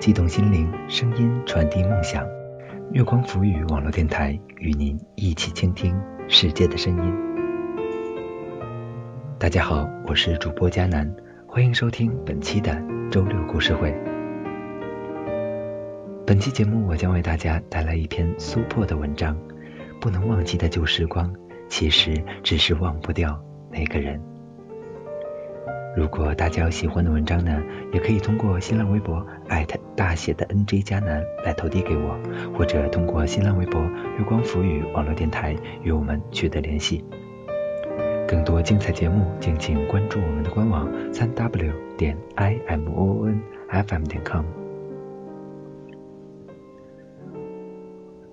激动心灵，声音传递梦想。月光浮语网络电台与您一起倾听世界的声音。大家好，我是主播佳楠，欢迎收听本期的周六故事会。本期节目我将为大家带来一篇苏破的文章。不能忘记的旧时光，其实只是忘不掉那个人。如果大家有喜欢的文章呢，也可以通过新浪微博艾特大写的 NJ 加南来投递给我，或者通过新浪微博月光浮语网络电台与我们取得联系。更多精彩节目，敬请关注我们的官网三 w 点 i m o n f m 点 com。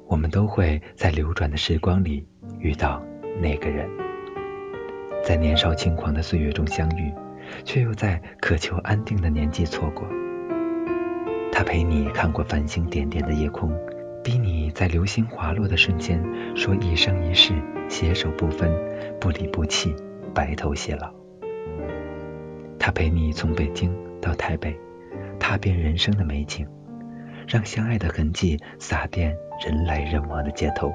我们都会在流转的时光里遇到那个人，在年少轻狂的岁月中相遇。却又在渴求安定的年纪错过。他陪你看过繁星点点的夜空，逼你在流星滑落的瞬间说一生一世携手不分，不离不弃，白头偕老。他陪你从北京到台北，踏遍人生的美景，让相爱的痕迹洒遍人来人往的街头。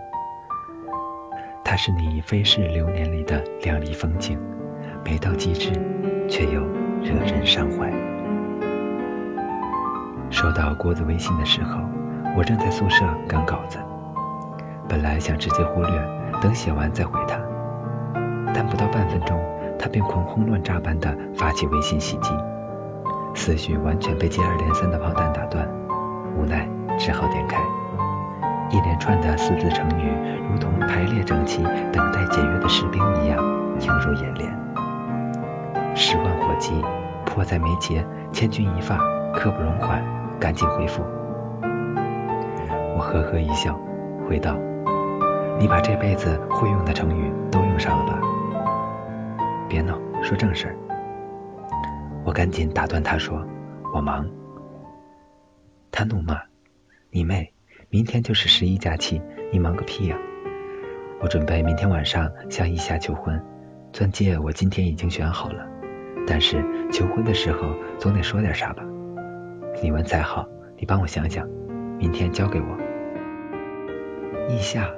他是你飞逝流年里的亮丽风景，美到极致。却又惹人伤怀。收到郭子微信的时候，我正在宿舍赶稿子，本来想直接忽略，等写完再回他，但不到半分钟，他便狂轰乱炸般的发起微信袭击，思绪完全被接二连三的炮弹打断，无奈只好点开，一连串的四字成语，如同排列整齐、等待检阅的士兵一样映入眼帘。十万火急，迫在眉睫，千钧一发，刻不容缓，赶紧回复。我呵呵一笑，回道：“你把这辈子会用的成语都用上了吧？别闹，说正事儿。”我赶紧打断他说：“我忙。”他怒骂：“你妹！明天就是十一假期，你忙个屁呀！我准备明天晚上向一霞求婚，钻戒我今天已经选好了。”但是求婚的时候总得说点啥吧？你文采好，你帮我想想，明天交给我。意夏，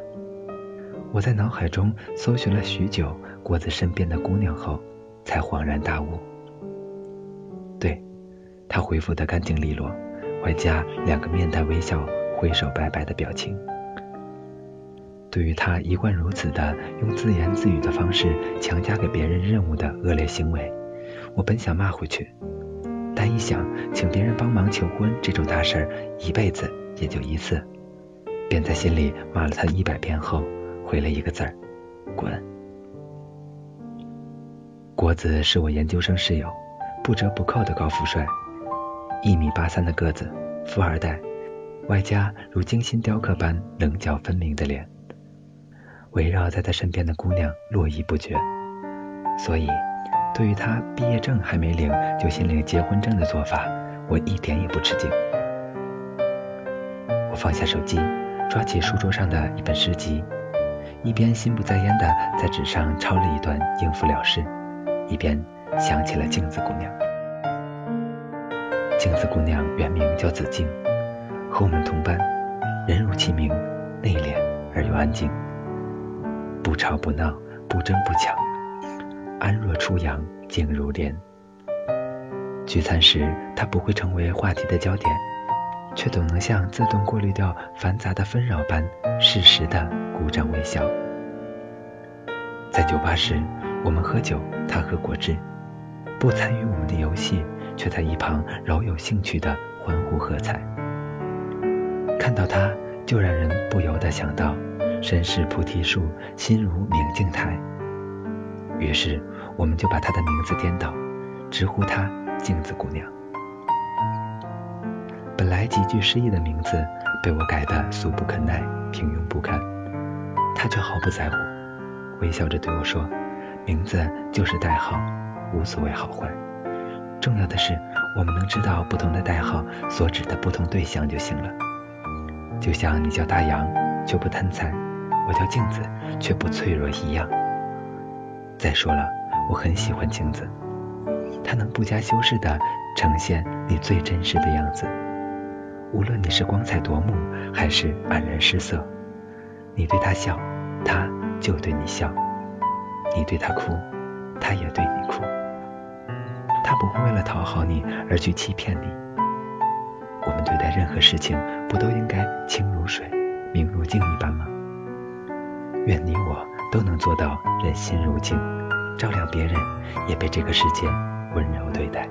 我在脑海中搜寻了许久果子身边的姑娘后，才恍然大悟。对，他回复的干净利落，外加两个面带微笑、挥手拜拜的表情。对于他一贯如此的用自言自语的方式强加给别人任务的恶劣行为。我本想骂回去，但一想请别人帮忙求婚这种大事儿，一辈子也就一次，便在心里骂了他一百遍后，回了一个字儿：滚。郭子是我研究生室友，不折不扣的高富帅，一米八三的个子，富二代，外加如精心雕刻般棱角分明的脸，围绕在他身边的姑娘络绎不绝，所以。对于他毕业证还没领就先领结婚证的做法，我一点也不吃惊。我放下手机，抓起书桌上的一本诗集，一边心不在焉的在纸上抄了一段应付了事，一边想起了镜子姑娘。镜子姑娘原名叫子静，和我们同班，人如其名，内敛而又安静，不吵不闹，不争不抢。安若初阳，静如莲。聚餐时，他不会成为话题的焦点，却总能像自动过滤掉繁杂的纷扰般，适时的鼓掌微笑。在酒吧时，我们喝酒，他喝果汁，不参与我们的游戏，却在一旁饶有兴趣的欢呼喝彩。看到他，就让人不由得想到：身是菩提树，心如明镜台。于是。我们就把她的名字颠倒，直呼她镜子姑娘。本来极具诗意的名字，被我改得俗不可耐、平庸不堪。她却毫不在乎，微笑着对我说：“名字就是代号，无所谓好坏。重要的是，我们能知道不同的代号所指的不同对象就行了。就像你叫大洋，却不贪财；我叫镜子，却不脆弱一样。再说了。”我很喜欢镜子，它能不加修饰的呈现你最真实的样子。无论你是光彩夺目，还是黯然失色，你对他笑，他就对你笑；你对他哭，他也对你哭。他不会为了讨好你而去欺骗你。我们对待任何事情，不都应该清如水、明如镜一般吗？愿你我都能做到人心如镜，照亮别人，也被这个世界温柔对待。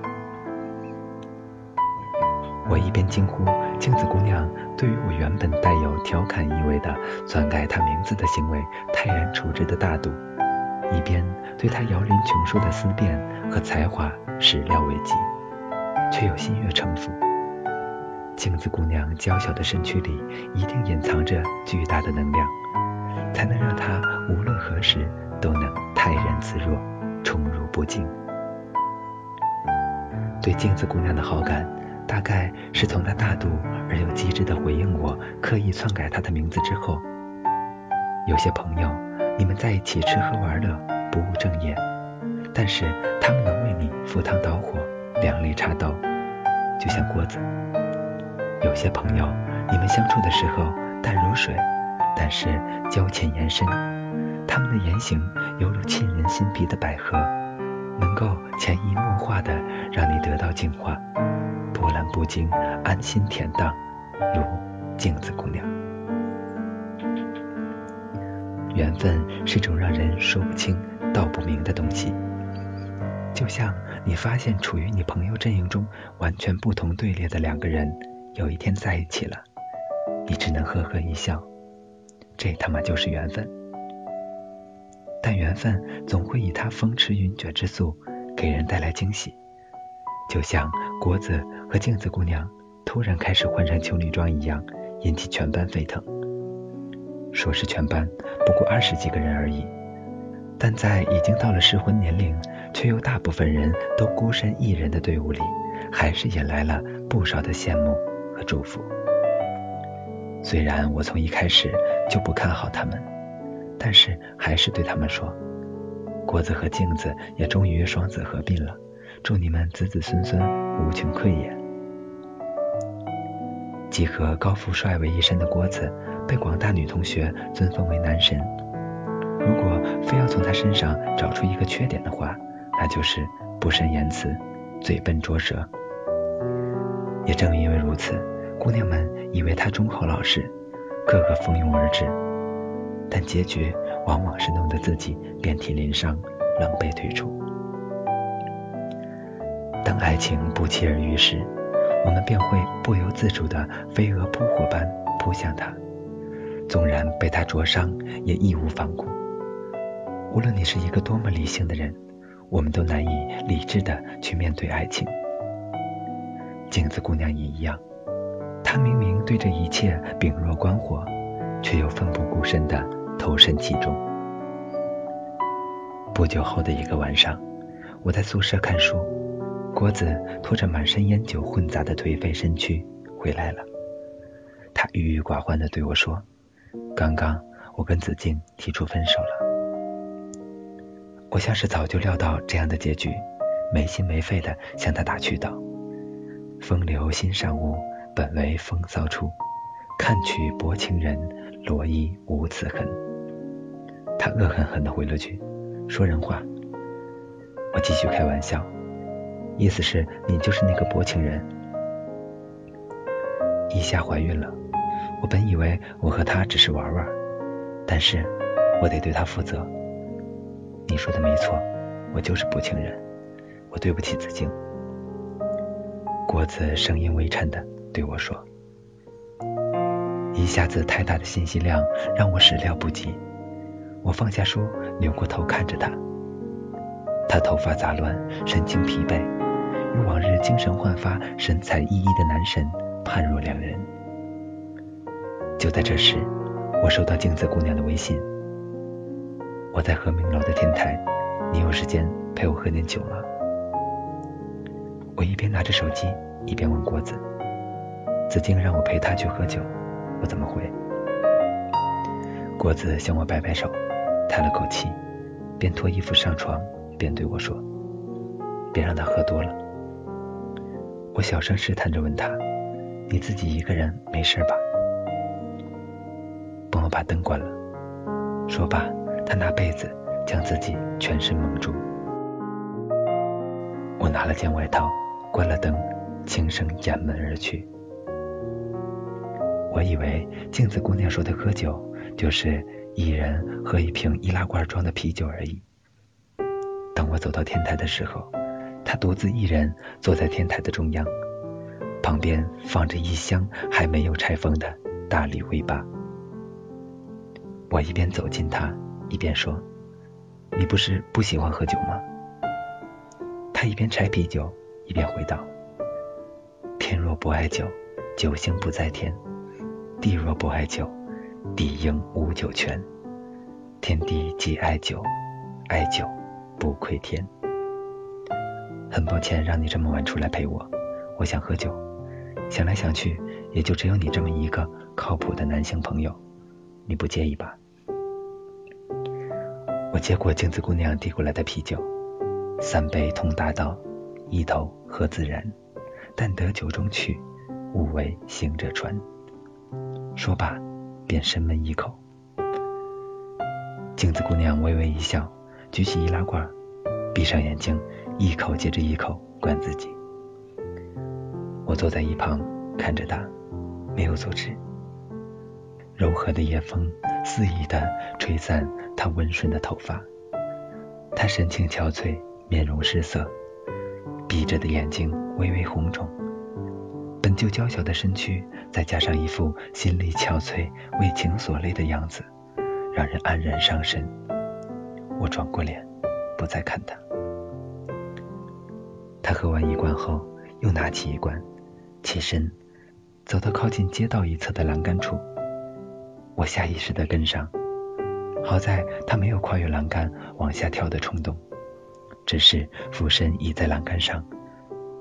我一边惊呼镜子姑娘对于我原本带有调侃意味的篡改她名字的行为泰然处之的大度，一边对她摇林琼书的思辨和才华始料未及，却又心悦诚服。镜子姑娘娇小的身躯里一定隐藏着巨大的能量，才能让她无论何时都能泰然自若，宠辱不惊。对镜子姑娘的好感，大概是从她大度而又机智的回应我刻意篡改她的名字之后。有些朋友，你们在一起吃喝玩乐，不务正业，但是他们能为你赴汤蹈火，两肋插刀，就像郭子。有些朋友，你们相处的时候淡如水，但是交浅言深。他们的言行犹如沁人心脾的百合，能够潜移默化的让你得到净化，波澜不惊，安心恬淡，如镜子姑娘。缘分是种让人说不清道不明的东西，就像你发现处于你朋友阵营中完全不同队列的两个人。有一天在一起了，你只能呵呵一笑，这他妈就是缘分。但缘分总会以它风驰云卷之速给人带来惊喜，就像国子和镜子姑娘突然开始换上情侣装一样，引起全班沸腾。说是全班，不过二十几个人而已，但在已经到了适婚年龄，却又大部分人都孤身一人的队伍里，还是引来了不少的羡慕和。祝福。虽然我从一开始就不看好他们，但是还是对他们说：“郭子和镜子也终于双子合并了，祝你们子子孙孙无穷匮也。”既和高富帅为一身的郭子，被广大女同学尊奉为男神。如果非要从他身上找出一个缺点的话，那就是不善言辞，嘴笨拙舌。也正因为如此。姑娘们以为他忠厚老实，个个蜂拥而至，但结局往往是弄得自己遍体鳞伤，狼狈退出。当爱情不期而遇时，我们便会不由自主的飞蛾扑火般扑向他，纵然被他灼伤，也义无反顾。无论你是一个多么理性的人，我们都难以理智的去面对爱情。镜子姑娘也一样。他明明对这一切秉若观火，却又奋不顾身地投身其中。不久后的一个晚上，我在宿舍看书，郭子拖着满身烟酒混杂的颓废身躯回来了。他郁郁寡欢地对我说：“刚刚我跟子静提出分手了。”我像是早就料到这样的结局，没心没肺地向他打趣道：“风流心上物。”本为风骚处，看取薄情人，罗衣无此痕。他恶狠狠地回了句：“说人话。”我继续开玩笑，意思是你就是那个薄情人。一夏怀孕了，我本以为我和她只是玩玩，但是我得对她负责。你说的没错，我就是薄情人，我对不起子静。郭子声音微颤的。对我说：“一下子太大的信息量让我始料不及。”我放下书，扭过头看着他。他头发杂乱，神情疲惫，与往日精神焕发、神采奕奕的男神判若两人。就在这时，我收到镜子姑娘的微信：“我在和明楼的天台，你有时间陪我喝点酒吗？”我一边拿着手机，一边问郭子。子静让我陪她去喝酒，我怎么回？郭子向我摆摆手，叹了口气，边脱衣服上床，边对我说：“别让他喝多了。”我小声试探着问他：“你自己一个人没事吧？帮我把灯关了。说罢，他拿被子将自己全身蒙住。我拿了件外套，关了灯，轻声掩门而去。我以为镜子姑娘说的喝酒，就是一人喝一瓶易拉罐装的啤酒而已。当我走到天台的时候，她独自一人坐在天台的中央，旁边放着一箱还没有拆封的大礼威巴。我一边走近她，一边说：“你不是不喜欢喝酒吗？”她一边拆啤酒，一边回道：“天若不爱酒，酒星不在天。”地若不爱酒，地应无酒泉。天地既爱酒，爱酒不愧天。很抱歉让你这么晚出来陪我，我想喝酒。想来想去，也就只有你这么一个靠谱的男性朋友，你不介意吧？我接过镜子姑娘递过来的啤酒，三杯同大道，一头喝自然，但得酒中趣，勿为行者传。说罢，便深闷一口。镜子姑娘微微一笑，举起易拉罐，闭上眼睛，一口接着一口灌自己。我坐在一旁看着她，没有阻止。柔和的夜风肆意地吹散她温顺的头发，她神情憔悴，面容失色，闭着的眼睛微微红肿。本就娇小的身躯，再加上一副心力憔悴、为情所累的样子，让人黯然伤神。我转过脸，不再看他。他喝完一罐后，又拿起一罐，起身，走到靠近街道一侧的栏杆处。我下意识地跟上，好在他没有跨越栏杆往下跳的冲动，只是俯身倚在栏杆上，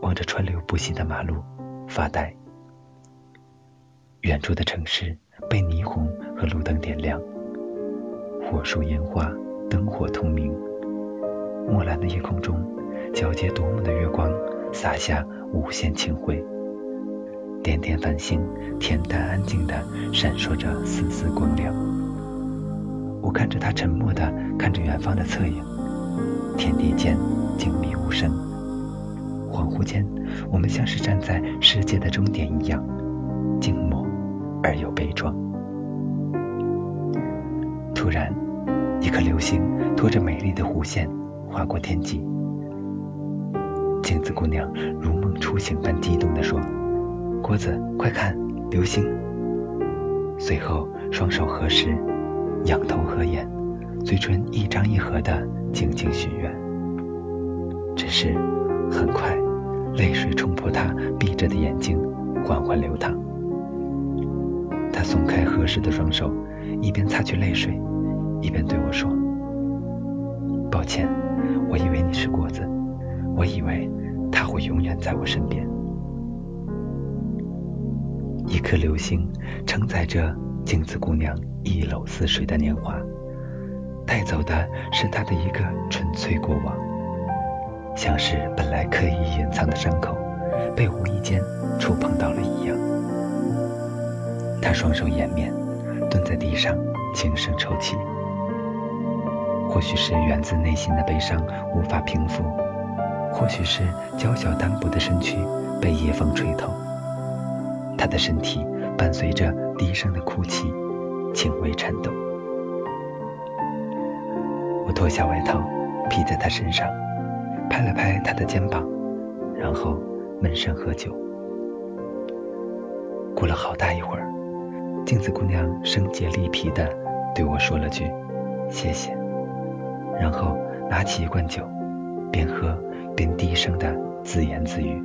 望着川流不息的马路。发呆。远处的城市被霓虹和路灯点亮，火树烟花，灯火通明。墨蓝的夜空中，皎洁夺目的月光洒下无限清辉。点点繁星，恬淡安静地闪烁着丝丝光亮。我看着他沉默地看着远方的侧影，天地间静谧无声。恍惚间。我们像是站在世界的终点一样，静默而又悲壮。突然，一颗流星拖着美丽的弧线划过天际。镜子姑娘如梦初醒般激动地说：“郭子，快看，流星！”随后双手合十，仰头合眼，嘴唇一张一合的静静许愿。只是很快。泪水冲破他闭着的眼睛，缓缓流淌。他松开合适的双手，一边擦去泪水，一边对我说：“抱歉，我以为你是果子，我以为他会永远在我身边。”一颗流星承载着镜子姑娘一篓似水的年华，带走的是她的一个纯粹过往。像是本来刻意隐藏的伤口，被无意间触碰到了一样。他双手掩面，蹲在地上，轻声抽泣。或许是源自内心的悲伤无法平复，或许是娇小单薄的身躯被夜风吹透，他的身体伴随着低声的哭泣，轻微颤抖。我脱下外套披在他身上。拍了拍他的肩膀，然后闷声喝酒。过了好大一会儿，镜子姑娘声竭力疲的对我说了句“谢谢”，然后拿起一罐酒，边喝边低声的自言自语。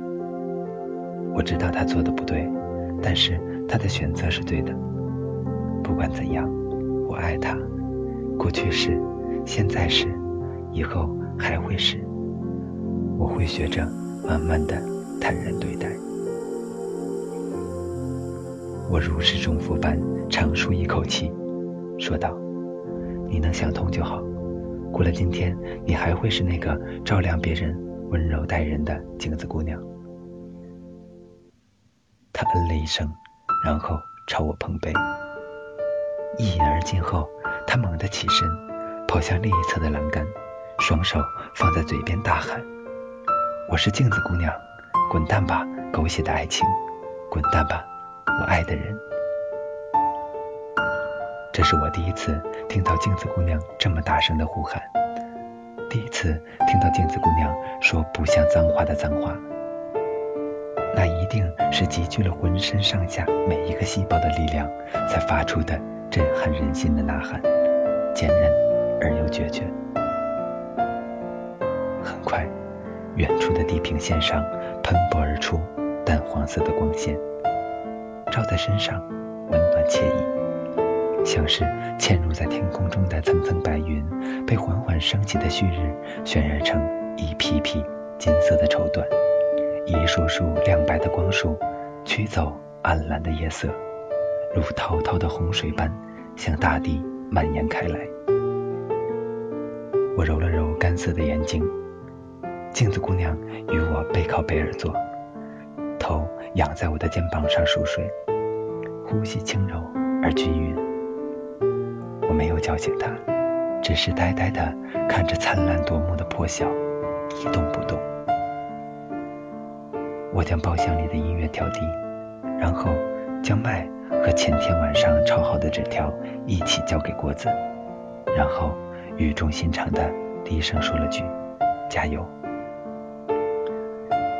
我知道她做的不对，但是她的选择是对的。不管怎样，我爱她，过去是，现在是，以后还会是。我会学着慢慢的坦然对待。我如释重负般长舒一口气，说道：“你能想通就好。过了今天，你还会是那个照亮别人、温柔待人的镜子姑娘。”他嗯了一声，然后朝我碰杯。一饮而尽后，他猛地起身，跑向另一侧的栏杆，双手放在嘴边大喊：“我是镜子姑娘，滚蛋吧，狗血的爱情，滚蛋吧，我爱的人。”这是我第一次听到镜子姑娘这么大声的呼喊，第一次听到镜子姑娘说不像脏话的脏话。那一定是集聚了浑身上下每一个细胞的力量才发出的震撼人心的呐喊，坚韧而又决绝。很快，远处的地平线上喷薄而出淡黄色的光线，照在身上温暖惬意。像是嵌入在天空中的层层白云，被缓缓升起的旭日渲染成一匹匹金色的绸缎，一束束亮白的光束驱走暗蓝的夜色，如滔滔的洪水般向大地蔓延开来。我揉了揉干涩的眼睛，镜子姑娘与我背靠背而坐，头仰在我的肩膀上熟睡，呼吸轻柔而均匀。我没有叫醒他，只是呆呆地看着灿烂夺目的破晓，一动不动。我将包厢里的音乐调低，然后将麦和前天晚上抄好的纸条一起交给郭子，然后语重心长地低声说了句：“加油。”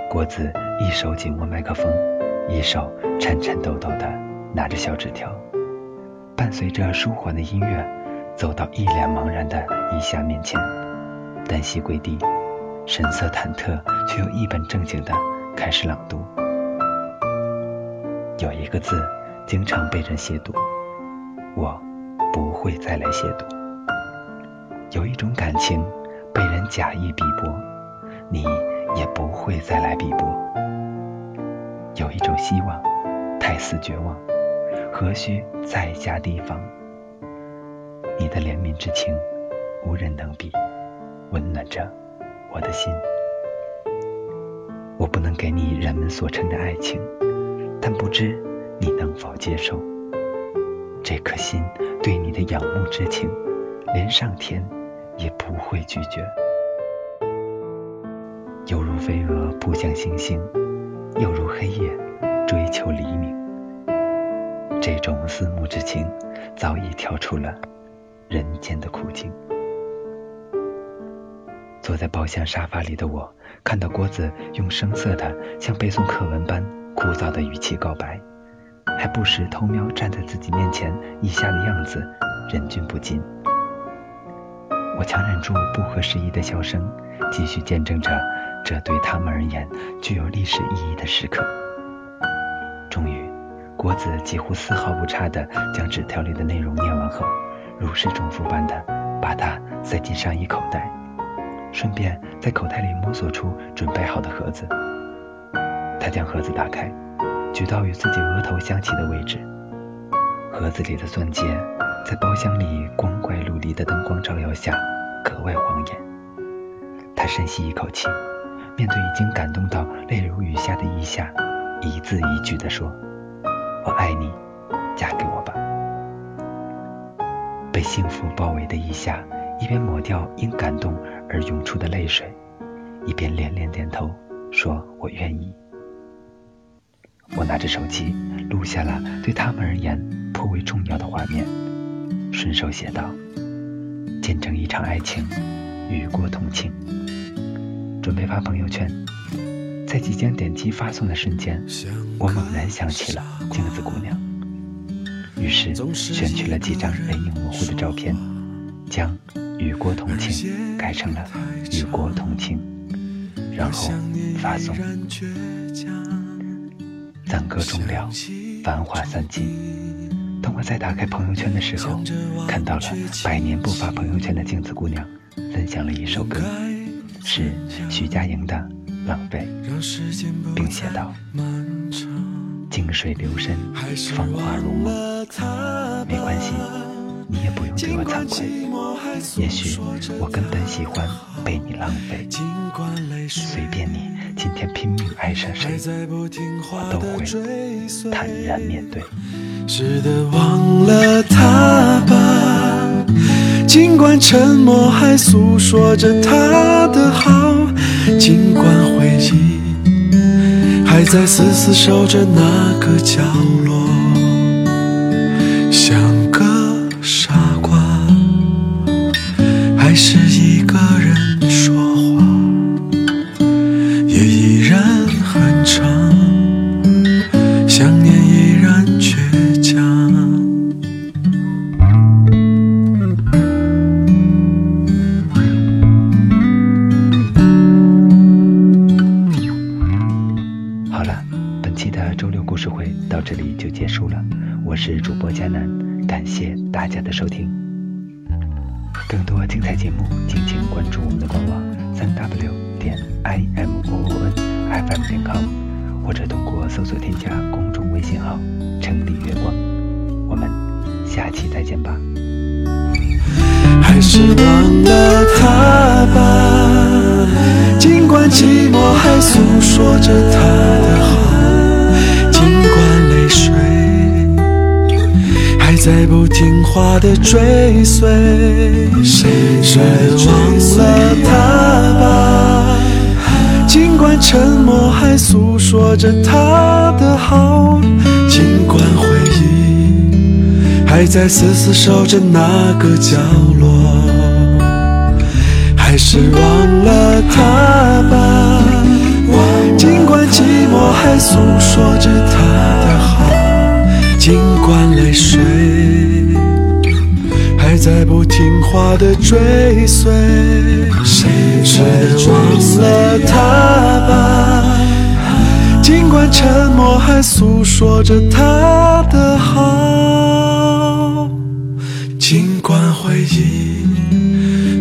郭子一手紧握麦克风，一手颤颤抖抖地拿着小纸条。伴随着舒缓的音乐，走到一脸茫然的伊夏面前，单膝跪地，神色忐忑却又一本正经的开始朗读。有一个字经常被人亵渎，我不会再来亵渎。有一种感情被人假意逼迫，你也不会再来逼迫。有一种希望太似绝望。何须再加提防？你的怜悯之情，无人能比，温暖着我的心。我不能给你人们所称的爱情，但不知你能否接受这颗心对你的仰慕之情，连上天也不会拒绝。犹如飞蛾扑向星星，又如黑夜追求黎明。这种思慕之情，早已跳出了人间的苦境。坐在包厢沙发里的我，看到郭子用生涩的像背诵课文般枯燥的语气告白，还不时偷瞄站在自己面前以下的样子，忍俊不禁。我强忍住不合时宜的笑声，继续见证着这对他们而言具有历史意义的时刻。终于。郭子几乎丝毫不差地将纸条里的内容念完后，如释重负般的把它塞进上衣口袋，顺便在口袋里摸索出准备好的盒子。他将盒子打开，举到与自己额头相齐的位置。盒子里的钻戒在包厢里光怪陆离的灯光照耀下格外晃眼。他深吸一口气，面对已经感动到泪如雨下的伊夏，一字一句地说。我爱你，嫁给我吧。被幸福包围的一夏，一边抹掉因感动而涌出的泪水，一边连连点头，说我愿意。我拿着手机录下了对他们而言颇为重要的画面，顺手写道：“见证一场爱情，与国同庆。”准备发朋友圈。在即将点击发送的瞬间，我猛然想起了镜子姑娘，于是选取了几张人影模糊的照片，将“与国同庆”改成了“与国同庆”，然后发送。赞歌终了，繁华散尽。当我再打开朋友圈的时候，看到了百年不发朋友圈的镜子姑娘分享了一首歌，是徐佳莹的。浪费，并写道：“静水流深，芳华如梦。没关系，你也不用对我惭愧。也许我根本喜欢被你浪费，随便你今天拼命爱上谁，我都会坦然面对。是的，忘了他吧，尽管沉默还诉说着他的好，尽管回忆还在死死守着那个角落。像个傻瓜，还是在不听话的追随，谁忘了他吧？尽管沉默还诉说着他的好，尽管回忆还在死死守着那个角落，还是忘了他吧？尽管寂寞还诉说着他的好。尽管泪水还在不听话的追随，谁忘了他吧？尽管沉默还诉说着他的好，尽管回忆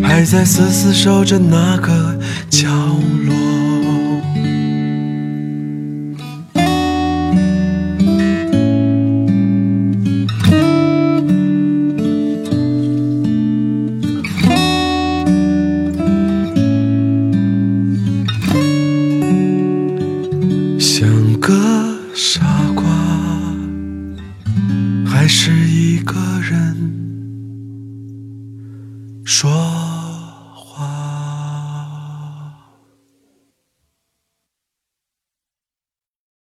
还在死死守着那个